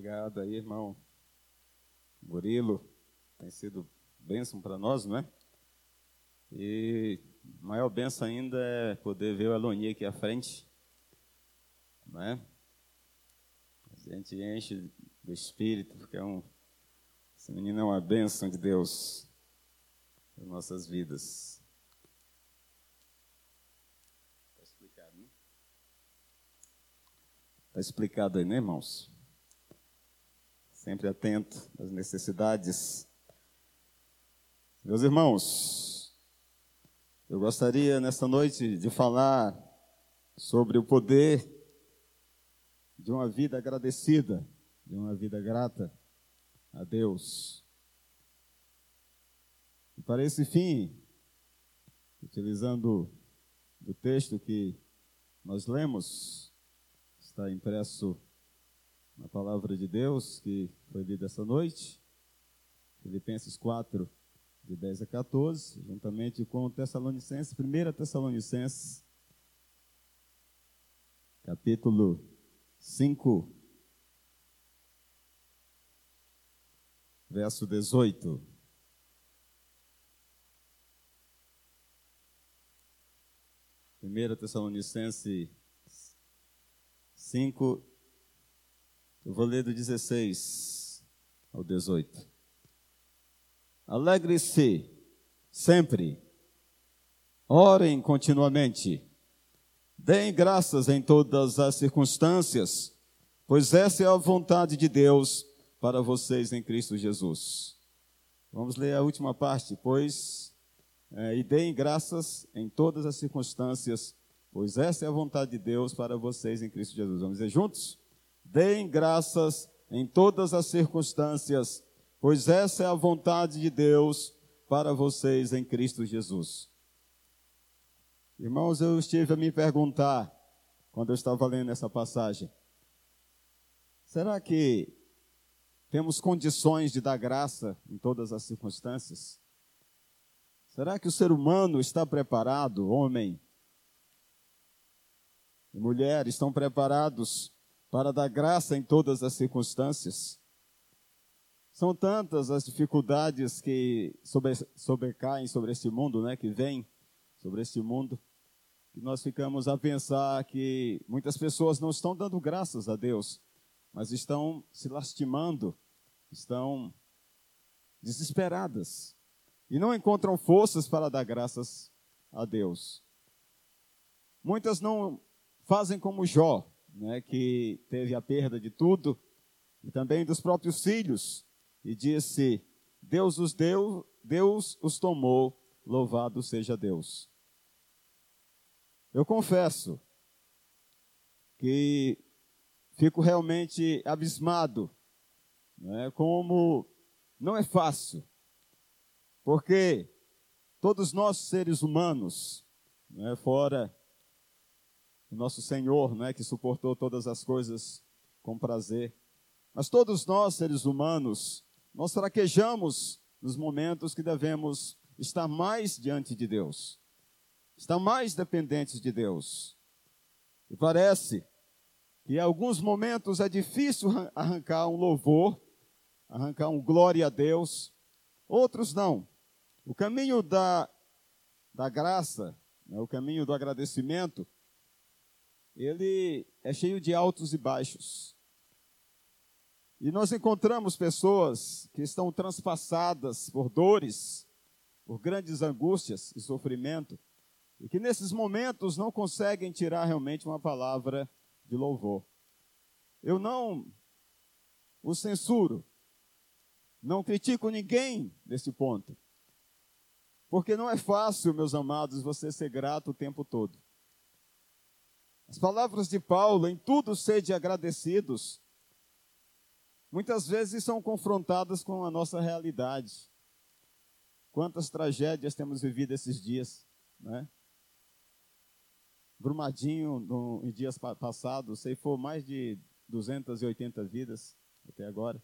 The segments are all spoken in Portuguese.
Obrigado aí, irmão Murilo. Tem sido bênção para nós, não é? E maior bênção ainda é poder ver o Aloni aqui à frente, não é? A gente enche do Espírito, porque é um, esse menino é uma bênção de Deus nas nossas vidas. Está explicado, né? Está explicado aí, né, irmãos? Sempre atento às necessidades. Meus irmãos, eu gostaria nesta noite de falar sobre o poder de uma vida agradecida, de uma vida grata a Deus. E para esse fim, utilizando o texto que nós lemos, está impresso na palavra de Deus que foi lida essa noite, Filipenses 4, de 10 a 14, juntamente com Tessalonicenses, 1 Tessalonicenses, capítulo 5, verso 18. Primeira Tessalonicenses 5, eu vou ler do 16 ao 18. Alegre-se sempre, orem continuamente, deem graças em todas as circunstâncias, pois essa é a vontade de Deus para vocês em Cristo Jesus. Vamos ler a última parte, pois, é, e deem graças em todas as circunstâncias, pois essa é a vontade de Deus para vocês em Cristo Jesus. Vamos dizer juntos? Deem graças em todas as circunstâncias, pois essa é a vontade de Deus para vocês em Cristo Jesus. Irmãos, eu estive a me perguntar, quando eu estava lendo essa passagem, será que temos condições de dar graça em todas as circunstâncias? Será que o ser humano está preparado, homem e mulher, estão preparados para dar graça em todas as circunstâncias. São tantas as dificuldades que sobre, sobrecaem sobre este mundo, né, que vêm sobre este mundo, que nós ficamos a pensar que muitas pessoas não estão dando graças a Deus, mas estão se lastimando, estão desesperadas e não encontram forças para dar graças a Deus. Muitas não fazem como Jó, né, que teve a perda de tudo, e também dos próprios filhos, e disse: Deus os deu, Deus os tomou, louvado seja Deus. Eu confesso que fico realmente abismado, né, como não é fácil, porque todos nós seres humanos, né, fora nosso Senhor, né, que suportou todas as coisas com prazer. Mas todos nós, seres humanos, nós fraquejamos nos momentos que devemos estar mais diante de Deus, estar mais dependentes de Deus. E parece que em alguns momentos é difícil arrancar um louvor, arrancar um glória a Deus, outros não. O caminho da, da graça, né, o caminho do agradecimento, ele é cheio de altos e baixos. E nós encontramos pessoas que estão transpassadas por dores, por grandes angústias e sofrimento, e que nesses momentos não conseguem tirar realmente uma palavra de louvor. Eu não o censuro, não critico ninguém nesse ponto, porque não é fácil, meus amados, você ser grato o tempo todo. As palavras de Paulo, em tudo sede agradecidos, muitas vezes são confrontadas com a nossa realidade. Quantas tragédias temos vivido esses dias, né? Brumadinho, no, em dias passados, ceifou mais de 280 vidas até agora,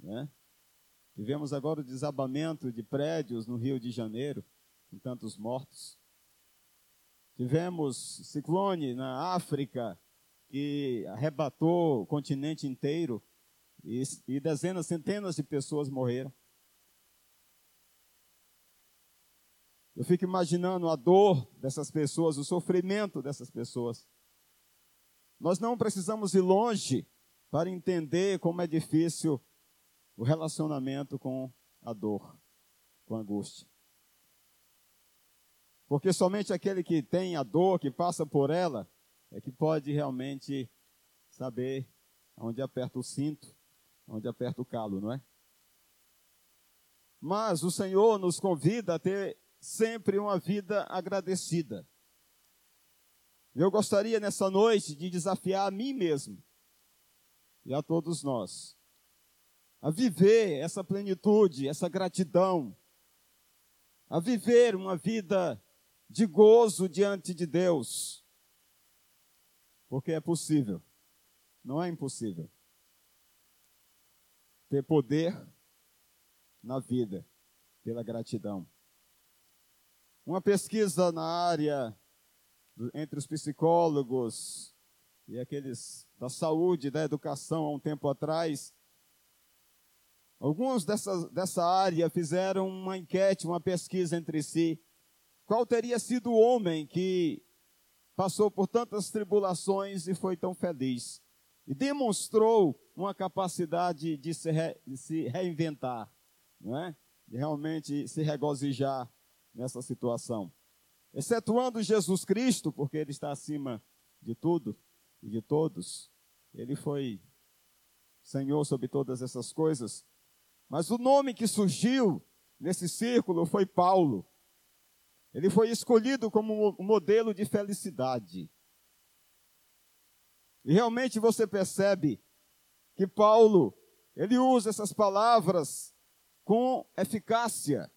né? Tivemos agora o desabamento de prédios no Rio de Janeiro, com tantos mortos. Tivemos ciclone na África, que arrebatou o continente inteiro. e, e dezenas, centenas de pessoas morreram. Eu fico imaginando a dor dessas pessoas, o sofrimento dessas pessoas. Nós não precisamos ir longe para entender como é difícil o relacionamento com a dor, com a angústia. Porque somente aquele que tem a dor, que passa por ela, é que pode realmente saber onde aperta o cinto, onde aperta o calo, não é? Mas o Senhor nos convida a ter sempre uma vida agradecida. Eu gostaria nessa noite de desafiar a mim mesmo e a todos nós a viver essa plenitude, essa gratidão, a viver uma vida de gozo diante de Deus, porque é possível, não é impossível, ter poder na vida pela gratidão. Uma pesquisa na área entre os psicólogos e aqueles da saúde, da educação, há um tempo atrás, alguns dessa, dessa área fizeram uma enquete, uma pesquisa entre si. Qual teria sido o homem que passou por tantas tribulações e foi tão feliz? E demonstrou uma capacidade de se, re, de se reinventar, não é? de realmente se regozijar nessa situação. Excetuando Jesus Cristo, porque ele está acima de tudo e de todos, ele foi Senhor sobre todas essas coisas. Mas o nome que surgiu nesse círculo foi Paulo. Ele foi escolhido como um modelo de felicidade. E realmente você percebe que Paulo, ele usa essas palavras com eficácia.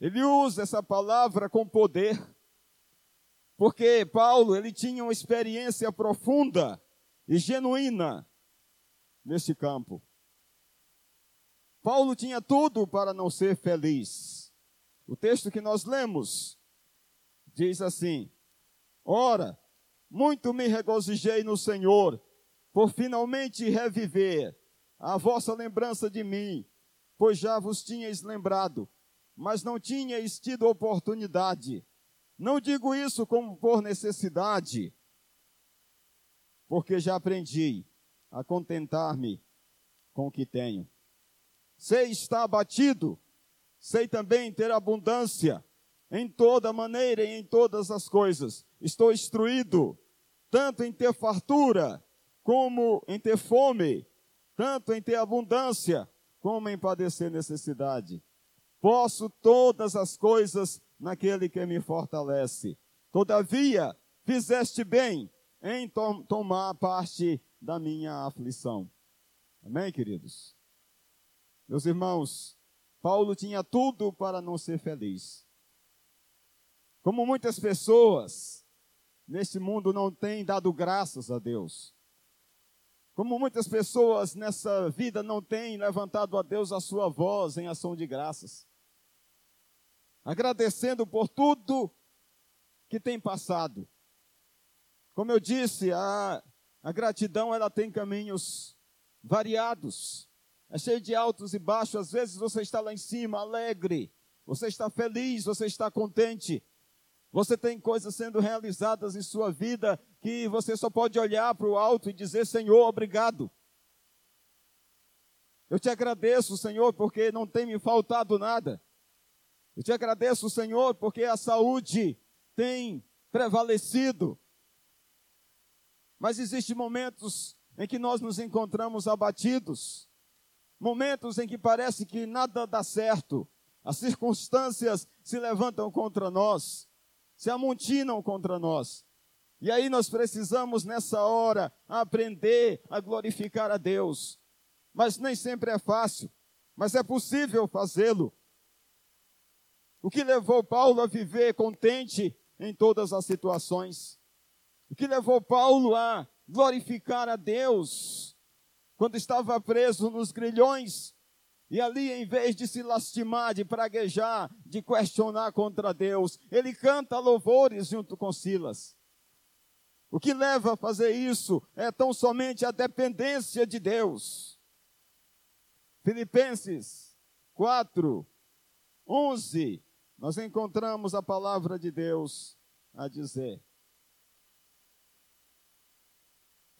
Ele usa essa palavra com poder. Porque Paulo, ele tinha uma experiência profunda e genuína nesse campo. Paulo tinha tudo para não ser feliz. O texto que nós lemos diz assim: Ora, muito me regozijei no Senhor, por finalmente reviver a vossa lembrança de mim, pois já vos tinhais lembrado, mas não tinhais tido oportunidade. Não digo isso como por necessidade, porque já aprendi a contentar-me com o que tenho. Sei estar abatido, sei também ter abundância em toda maneira e em todas as coisas. Estou instruído, tanto em ter fartura, como em ter fome, tanto em ter abundância, como em padecer necessidade. Posso todas as coisas naquele que me fortalece. Todavia, fizeste bem em tom tomar parte da minha aflição. Amém, queridos? Meus irmãos, Paulo tinha tudo para não ser feliz. Como muitas pessoas neste mundo não têm dado graças a Deus. Como muitas pessoas nessa vida não têm levantado a Deus a sua voz em ação de graças agradecendo por tudo que tem passado. Como eu disse, a, a gratidão ela tem caminhos variados. É cheio de altos e baixos. Às vezes você está lá em cima, alegre. Você está feliz, você está contente. Você tem coisas sendo realizadas em sua vida que você só pode olhar para o alto e dizer: Senhor, obrigado. Eu te agradeço, Senhor, porque não tem me faltado nada. Eu te agradeço, Senhor, porque a saúde tem prevalecido. Mas existem momentos em que nós nos encontramos abatidos, momentos em que parece que nada dá certo, as circunstâncias se levantam contra nós, se amontinam contra nós. E aí nós precisamos nessa hora aprender a glorificar a Deus. Mas nem sempre é fácil, mas é possível fazê-lo. O que levou Paulo a viver contente em todas as situações? O que levou Paulo a glorificar a Deus quando estava preso nos grilhões e ali, em vez de se lastimar, de praguejar, de questionar contra Deus, ele canta louvores junto com Silas. O que leva a fazer isso é tão somente a dependência de Deus. Filipenses 4, 11, nós encontramos a palavra de Deus a dizer.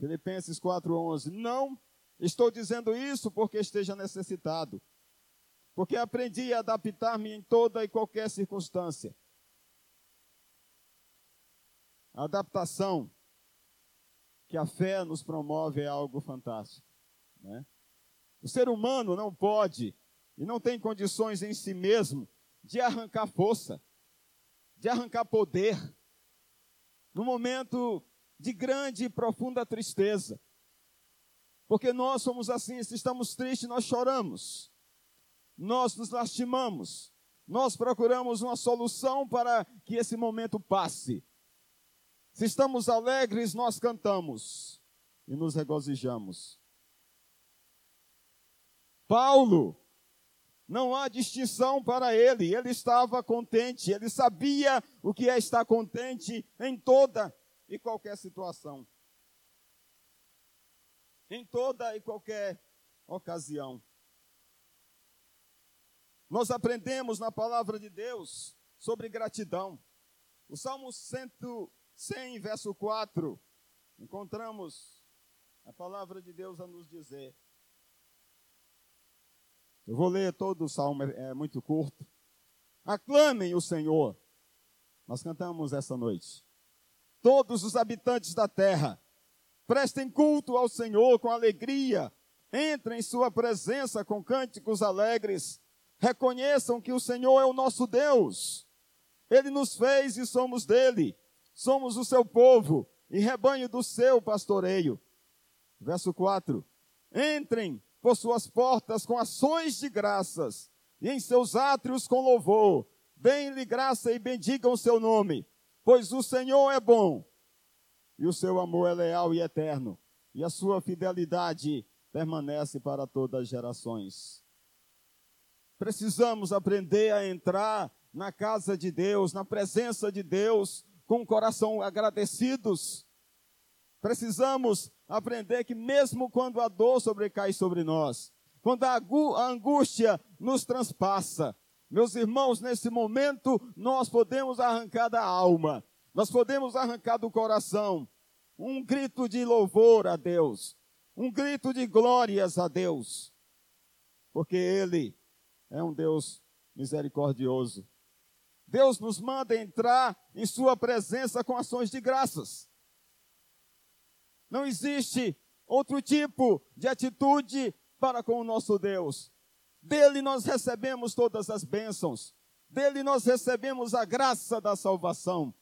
Filipenses 4:11. Não estou dizendo isso porque esteja necessitado, porque aprendi a adaptar-me em toda e qualquer circunstância. A adaptação que a fé nos promove é algo fantástico. Né? O ser humano não pode e não tem condições em si mesmo de arrancar força, de arrancar poder. No momento de grande e profunda tristeza. Porque nós somos assim, se estamos tristes, nós choramos. Nós nos lastimamos. Nós procuramos uma solução para que esse momento passe. Se estamos alegres, nós cantamos e nos regozijamos. Paulo, não há distinção para ele, ele estava contente, ele sabia o que é estar contente em toda e qualquer situação. Em toda e qualquer ocasião. Nós aprendemos na palavra de Deus sobre gratidão. O Salmo 100, verso 4, encontramos a palavra de Deus a nos dizer. Eu vou ler todo o salmo, é, é muito curto. Aclamem o Senhor. Nós cantamos essa noite todos os habitantes da terra. Prestem culto ao Senhor com alegria, entrem em sua presença com cânticos alegres. Reconheçam que o Senhor é o nosso Deus. Ele nos fez e somos dele. Somos o seu povo e rebanho do seu pastoreio. Verso 4. Entrem por suas portas com ações de graças e em seus átrios com louvor. Deem-lhe graça e bendigam o seu nome Pois o Senhor é bom, e o seu amor é leal e eterno, e a sua fidelidade permanece para todas as gerações. Precisamos aprender a entrar na casa de Deus, na presença de Deus, com o coração agradecidos. Precisamos aprender que, mesmo quando a dor sobrecai sobre nós, quando a angústia nos transpassa, meus irmãos, nesse momento nós podemos arrancar da alma, nós podemos arrancar do coração um grito de louvor a Deus, um grito de glórias a Deus, porque Ele é um Deus misericordioso. Deus nos manda entrar em Sua presença com ações de graças. Não existe outro tipo de atitude para com o nosso Deus. Dele nós recebemos todas as bênçãos. Dele nós recebemos a graça da salvação.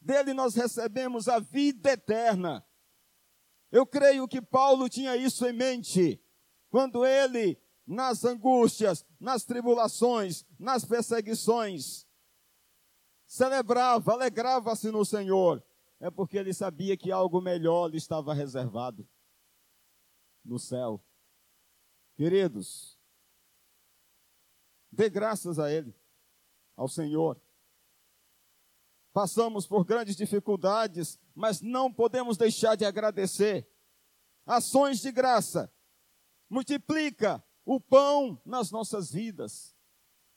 Dele nós recebemos a vida eterna. Eu creio que Paulo tinha isso em mente quando ele, nas angústias, nas tribulações, nas perseguições, celebrava, alegrava-se no Senhor. É porque ele sabia que algo melhor lhe estava reservado no céu. Queridos, Dê graças a Ele, ao Senhor. Passamos por grandes dificuldades, mas não podemos deixar de agradecer. Ações de graça. Multiplica o pão nas nossas vidas.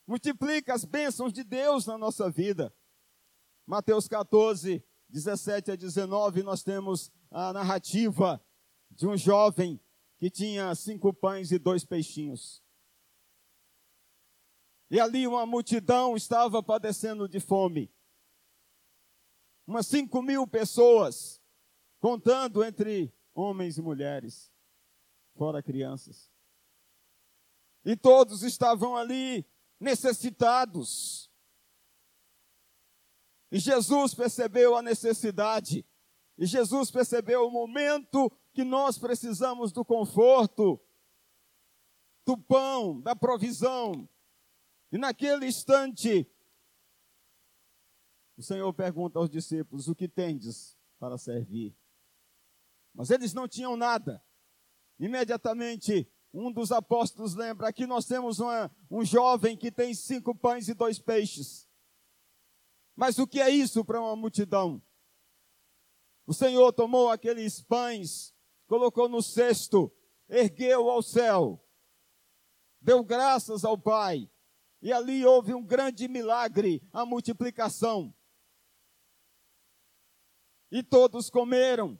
Multiplica as bênçãos de Deus na nossa vida. Mateus 14, 17 a 19, nós temos a narrativa de um jovem que tinha cinco pães e dois peixinhos. E ali uma multidão estava padecendo de fome. Umas cinco mil pessoas, contando entre homens e mulheres, fora crianças. E todos estavam ali necessitados. E Jesus percebeu a necessidade. E Jesus percebeu o momento que nós precisamos do conforto, do pão, da provisão, e naquele instante, o Senhor pergunta aos discípulos: O que tendes para servir? Mas eles não tinham nada. Imediatamente, um dos apóstolos lembra: aqui nós temos uma, um jovem que tem cinco pães e dois peixes. Mas o que é isso para uma multidão? O Senhor tomou aqueles pães, colocou no cesto, ergueu ao céu deu graças ao Pai, e ali houve um grande milagre, a multiplicação. E todos comeram,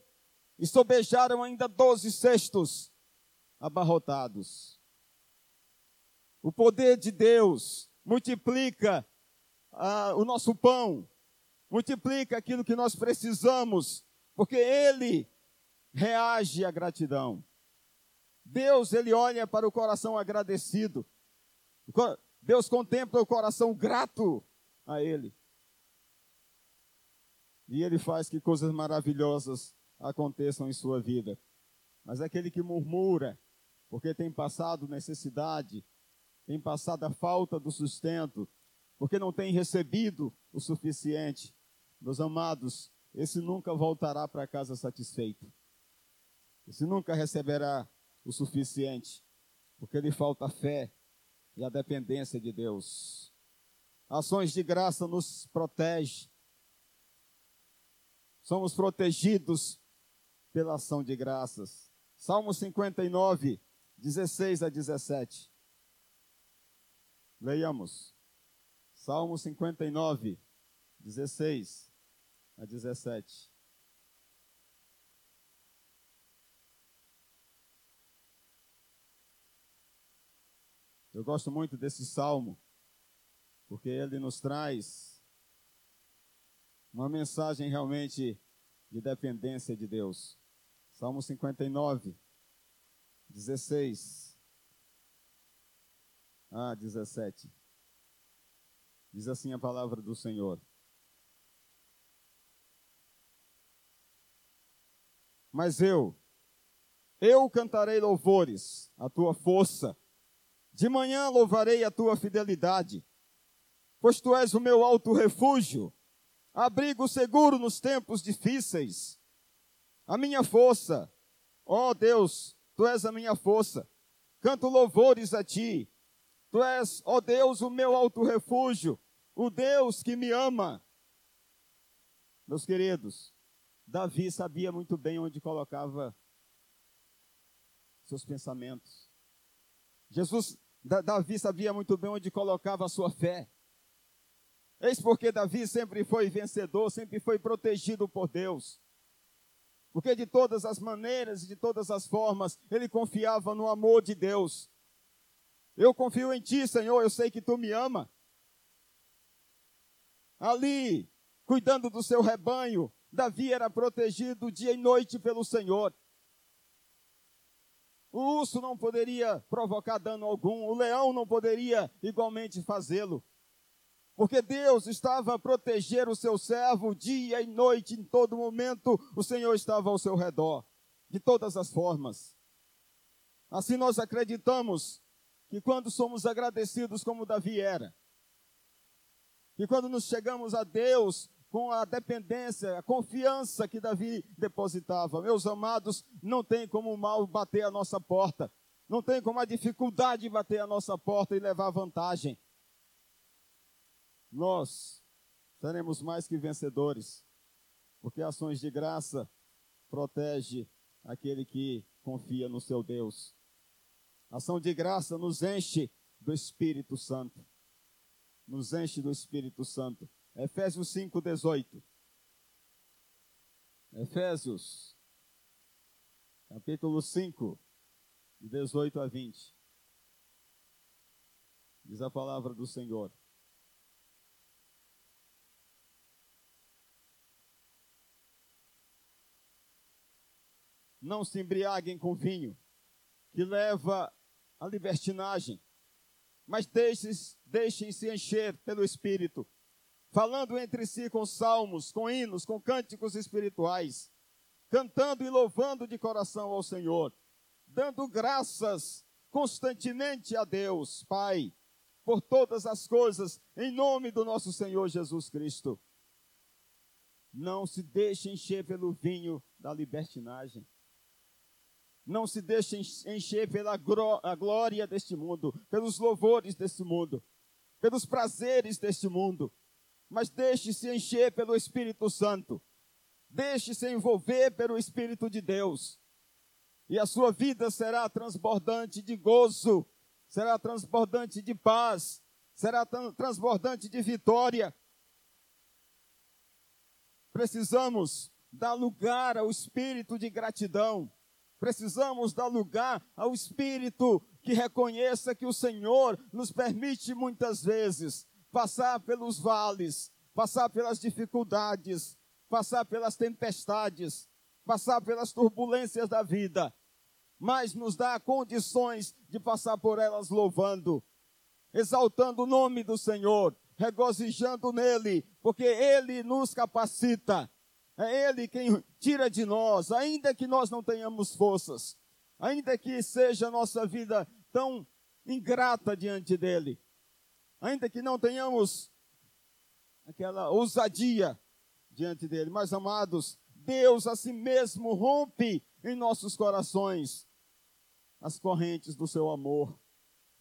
e sobejaram ainda doze cestos abarrotados. O poder de Deus multiplica ah, o nosso pão, multiplica aquilo que nós precisamos, porque Ele reage à gratidão. Deus, Ele olha para o coração agradecido. Deus contempla o coração grato a Ele. E Ele faz que coisas maravilhosas aconteçam em sua vida. Mas aquele que murmura, porque tem passado necessidade, tem passado a falta do sustento, porque não tem recebido o suficiente, meus amados, esse nunca voltará para casa satisfeito. Esse nunca receberá o suficiente, porque lhe falta fé e a dependência de Deus. Ações de graça nos protege. Somos protegidos pela ação de graças. Salmo 59, 16 a 17. Leiamos. Salmo 59, 16 a 17. Eu gosto muito desse salmo, porque ele nos traz uma mensagem realmente de dependência de Deus. Salmo 59, 16 a 17. Diz assim a palavra do Senhor. Mas eu, eu cantarei louvores à tua força de manhã louvarei a tua fidelidade, pois tu és o meu alto refúgio, abrigo seguro nos tempos difíceis. A minha força, ó Deus, tu és a minha força. Canto louvores a ti. Tu és, ó Deus, o meu alto refúgio, o Deus que me ama. Meus queridos, Davi sabia muito bem onde colocava seus pensamentos. Jesus Davi sabia muito bem onde colocava a sua fé. Eis porque Davi sempre foi vencedor, sempre foi protegido por Deus. Porque de todas as maneiras e de todas as formas, ele confiava no amor de Deus. Eu confio em ti, Senhor, eu sei que tu me ama. Ali, cuidando do seu rebanho, Davi era protegido dia e noite pelo Senhor. O urso não poderia provocar dano algum, o leão não poderia igualmente fazê-lo. Porque Deus estava a proteger o seu servo dia e noite, em todo momento, o Senhor estava ao seu redor, de todas as formas. Assim nós acreditamos que quando somos agradecidos como Davi era, que quando nos chegamos a Deus com a dependência, a confiança que Davi depositava. Meus amados, não tem como o mal bater a nossa porta. Não tem como a dificuldade bater a nossa porta e levar vantagem. Nós seremos mais que vencedores, porque ações de graça protege aquele que confia no seu Deus. Ação de graça nos enche do Espírito Santo. Nos enche do Espírito Santo. Efésios 5, 18. Efésios, capítulo 5, de 18 a 20. Diz a palavra do Senhor. Não se embriaguem com vinho, que leva à libertinagem, mas deixem-se encher pelo Espírito falando entre si com salmos, com hinos, com cânticos espirituais, cantando e louvando de coração ao Senhor, dando graças constantemente a Deus, Pai, por todas as coisas, em nome do nosso Senhor Jesus Cristo. Não se deixe encher pelo vinho da libertinagem. Não se deixe encher pela glória deste mundo, pelos louvores deste mundo, pelos prazeres deste mundo mas deixe-se encher pelo Espírito Santo. Deixe-se envolver pelo Espírito de Deus. E a sua vida será transbordante de gozo, será transbordante de paz, será transbordante de vitória. Precisamos dar lugar ao espírito de gratidão. Precisamos dar lugar ao espírito que reconheça que o Senhor nos permite muitas vezes passar pelos vales, passar pelas dificuldades, passar pelas tempestades, passar pelas turbulências da vida, mas nos dá condições de passar por elas louvando, exaltando o nome do Senhor, regozijando nele, porque ele nos capacita. É ele quem tira de nós, ainda que nós não tenhamos forças, ainda que seja a nossa vida tão ingrata diante dele, ainda que não tenhamos aquela ousadia diante dele, mas amados, Deus a si mesmo rompe em nossos corações as correntes do seu amor.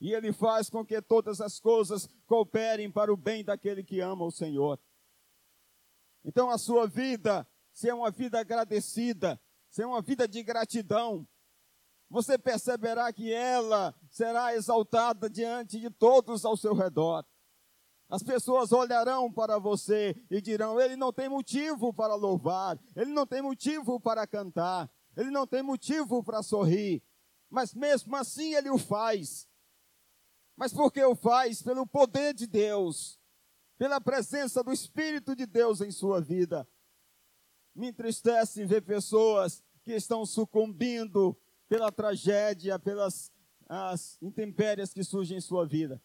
E ele faz com que todas as coisas cooperem para o bem daquele que ama o Senhor. Então a sua vida, se é uma vida agradecida, se é uma vida de gratidão, você perceberá que ela será exaltada diante de todos ao seu redor. As pessoas olharão para você e dirão: ele não tem motivo para louvar, ele não tem motivo para cantar, ele não tem motivo para sorrir, mas mesmo assim ele o faz. Mas por que o faz? Pelo poder de Deus, pela presença do Espírito de Deus em sua vida. Me entristece ver pessoas que estão sucumbindo pela tragédia, pelas as intempérias que surgem em sua vida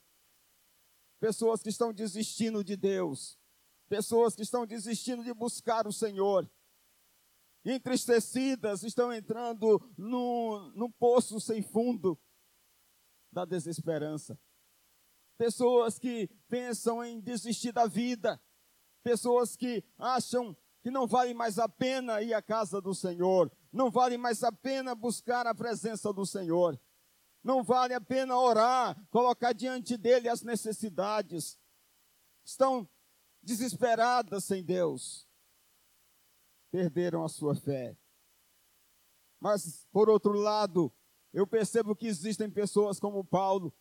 pessoas que estão desistindo de Deus, pessoas que estão desistindo de buscar o Senhor, entristecidas, estão entrando num, num poço sem fundo da desesperança. Pessoas que pensam em desistir da vida, pessoas que acham que não vale mais a pena ir à casa do Senhor, não vale mais a pena buscar a presença do Senhor. Não vale a pena orar, colocar diante dele as necessidades. Estão desesperadas sem Deus. Perderam a sua fé. Mas, por outro lado, eu percebo que existem pessoas como Paulo,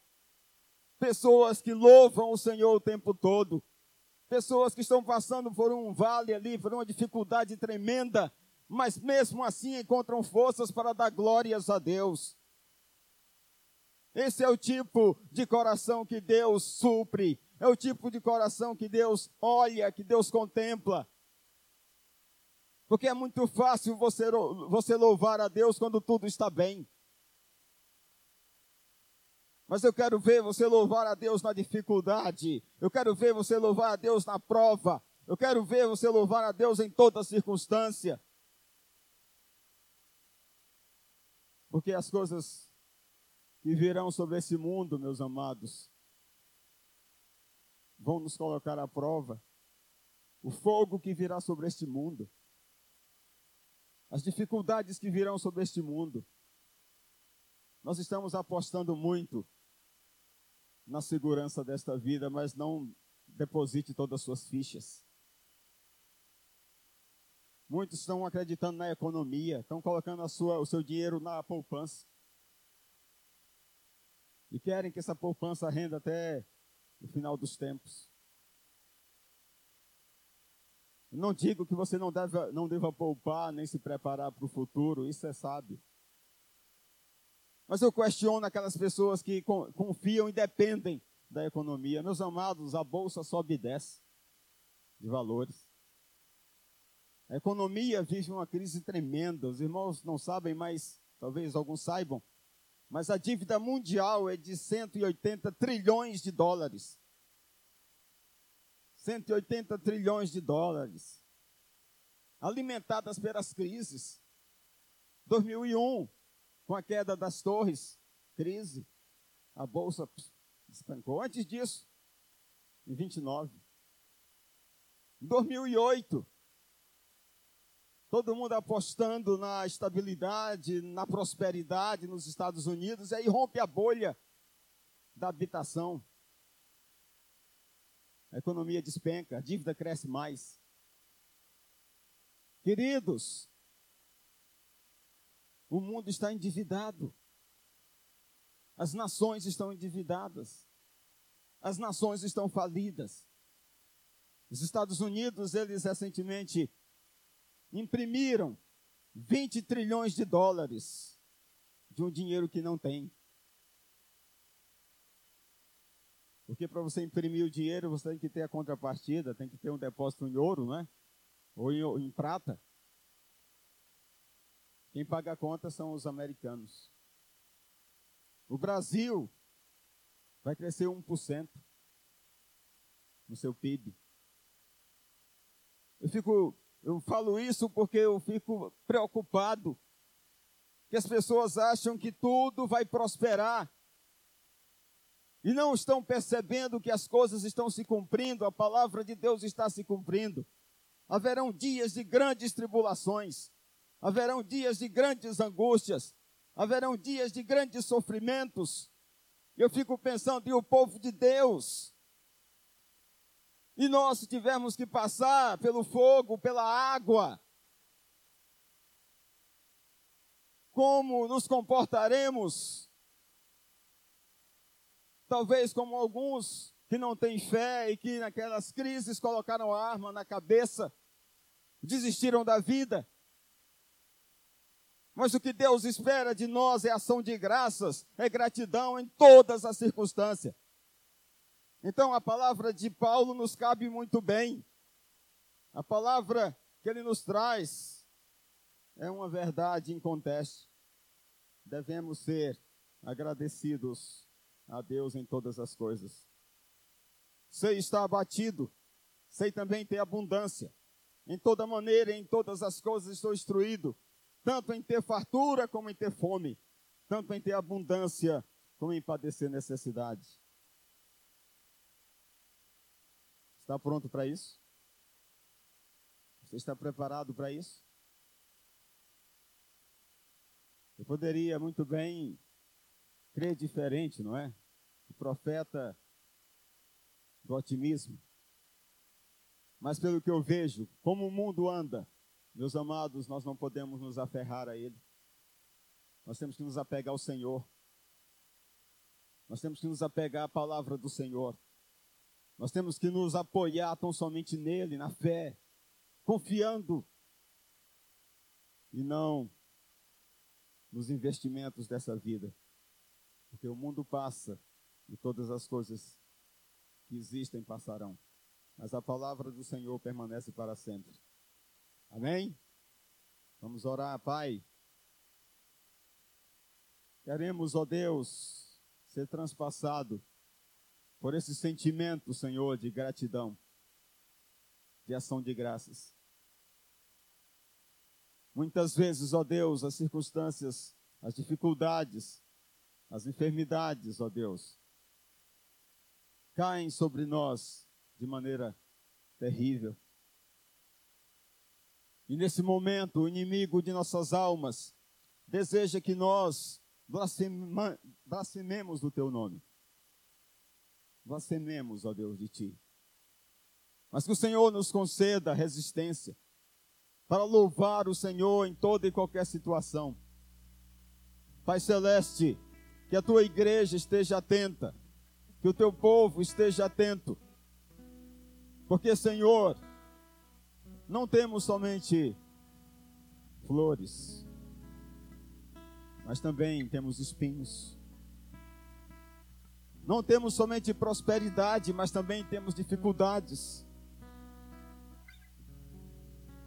pessoas que louvam o Senhor o tempo todo, pessoas que estão passando por um vale ali, por uma dificuldade tremenda, mas mesmo assim encontram forças para dar glórias a Deus. Esse é o tipo de coração que Deus supre, é o tipo de coração que Deus olha, que Deus contempla. Porque é muito fácil você, você louvar a Deus quando tudo está bem. Mas eu quero ver você louvar a Deus na dificuldade. Eu quero ver você louvar a Deus na prova. Eu quero ver você louvar a Deus em toda circunstância. Porque as coisas que virão sobre esse mundo, meus amados, vão nos colocar à prova. O fogo que virá sobre este mundo, as dificuldades que virão sobre este mundo. Nós estamos apostando muito na segurança desta vida, mas não deposite todas as suas fichas. Muitos estão acreditando na economia, estão colocando sua, o seu dinheiro na poupança e querem que essa poupança renda até o final dos tempos. Não digo que você não deva, não deva poupar nem se preparar para o futuro, isso é sábio. Mas eu questiono aquelas pessoas que confiam e dependem da economia. Meus amados, a bolsa sobe e desce de valores. A economia vive uma crise tremenda. Os irmãos não sabem, mas talvez alguns saibam mas a dívida mundial é de 180 trilhões de dólares. 180 trilhões de dólares. Alimentadas pelas crises. 2001, com a queda das torres, crise, a bolsa despencou. Antes disso, em 29. Em 2008, todo mundo apostando na estabilidade, na prosperidade nos Estados Unidos, aí rompe a bolha da habitação. A economia despenca, a dívida cresce mais. Queridos, o mundo está endividado. As nações estão endividadas. As nações estão falidas. Os Estados Unidos, eles recentemente imprimiram 20 trilhões de dólares de um dinheiro que não tem. Porque para você imprimir o dinheiro, você tem que ter a contrapartida, tem que ter um depósito em ouro, né? Ou em, em prata. Quem paga a conta são os americanos. O Brasil vai crescer 1% no seu PIB. Eu fico, eu falo isso porque eu fico preocupado que as pessoas acham que tudo vai prosperar e não estão percebendo que as coisas estão se cumprindo, a palavra de Deus está se cumprindo. Haverão dias de grandes tribulações, haverão dias de grandes angústias, haverão dias de grandes sofrimentos. Eu fico pensando, e o povo de Deus? E nós, se tivermos que passar pelo fogo, pela água, como nos comportaremos? Talvez como alguns que não têm fé e que naquelas crises colocaram a arma na cabeça, desistiram da vida. Mas o que Deus espera de nós é ação de graças, é gratidão em todas as circunstâncias. Então a palavra de Paulo nos cabe muito bem. A palavra que ele nos traz é uma verdade inconteste. Devemos ser agradecidos a Deus em todas as coisas. Sei estar abatido, sei também ter abundância. Em toda maneira, em todas as coisas estou instruído, tanto em ter fartura como em ter fome, tanto em ter abundância como em padecer necessidade. Está pronto para isso? Você está preparado para isso? Eu poderia muito bem crer diferente, não é? O profeta do otimismo. Mas pelo que eu vejo, como o mundo anda, meus amados, nós não podemos nos aferrar a ele. Nós temos que nos apegar ao Senhor. Nós temos que nos apegar à palavra do Senhor. Nós temos que nos apoiar tão somente nele, na fé, confiando e não nos investimentos dessa vida. Porque o mundo passa e todas as coisas que existem passarão. Mas a palavra do Senhor permanece para sempre. Amém? Vamos orar, Pai. Queremos, ó Deus, ser transpassado por esse sentimento, Senhor, de gratidão, de ação de graças. Muitas vezes, ó Deus, as circunstâncias, as dificuldades, as enfermidades, ó Deus, caem sobre nós de maneira terrível. E nesse momento, o inimigo de nossas almas deseja que nós blasfememos do teu nome blasfememos, ó Deus, de ti. Mas que o Senhor nos conceda resistência para louvar o Senhor em toda e qualquer situação. Pai Celeste, que a tua igreja esteja atenta, que o teu povo esteja atento, porque, Senhor, não temos somente flores, mas também temos espinhos. Não temos somente prosperidade, mas também temos dificuldades.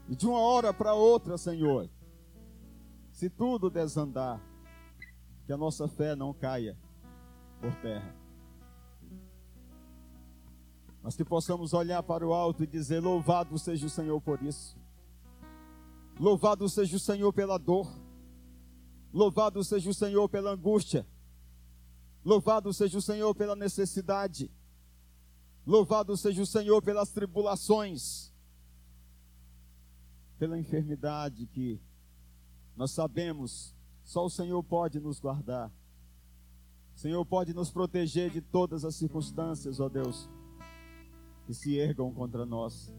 E de uma hora para outra, Senhor, se tudo desandar, que a nossa fé não caia por terra. Mas que possamos olhar para o alto e dizer: Louvado seja o Senhor por isso. Louvado seja o Senhor pela dor. Louvado seja o Senhor pela angústia. Louvado seja o Senhor pela necessidade. Louvado seja o Senhor pelas tribulações, pela enfermidade que nós sabemos só o Senhor pode nos guardar. O Senhor pode nos proteger de todas as circunstâncias, ó Deus, que se ergam contra nós.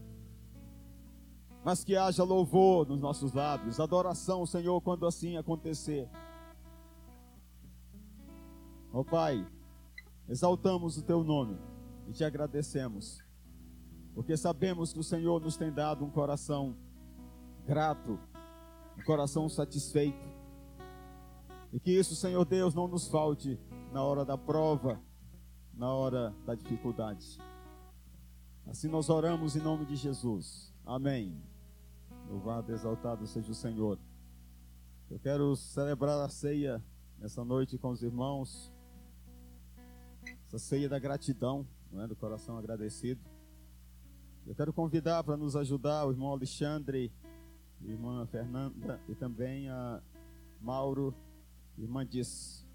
Mas que haja louvor nos nossos lábios, adoração Senhor quando assim acontecer. Ó Pai, exaltamos o teu nome e te agradecemos, porque sabemos que o Senhor nos tem dado um coração grato, um coração satisfeito, e que isso, Senhor Deus, não nos falte na hora da prova, na hora da dificuldade. Assim nós oramos em nome de Jesus. Amém. Louvado, exaltado seja o Senhor. Eu quero celebrar a ceia nessa noite com os irmãos. Essa ceia da gratidão, não é? do coração agradecido. Eu quero convidar para nos ajudar o irmão Alexandre, a irmã Fernanda e também a Mauro, irmã Diz,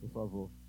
por favor.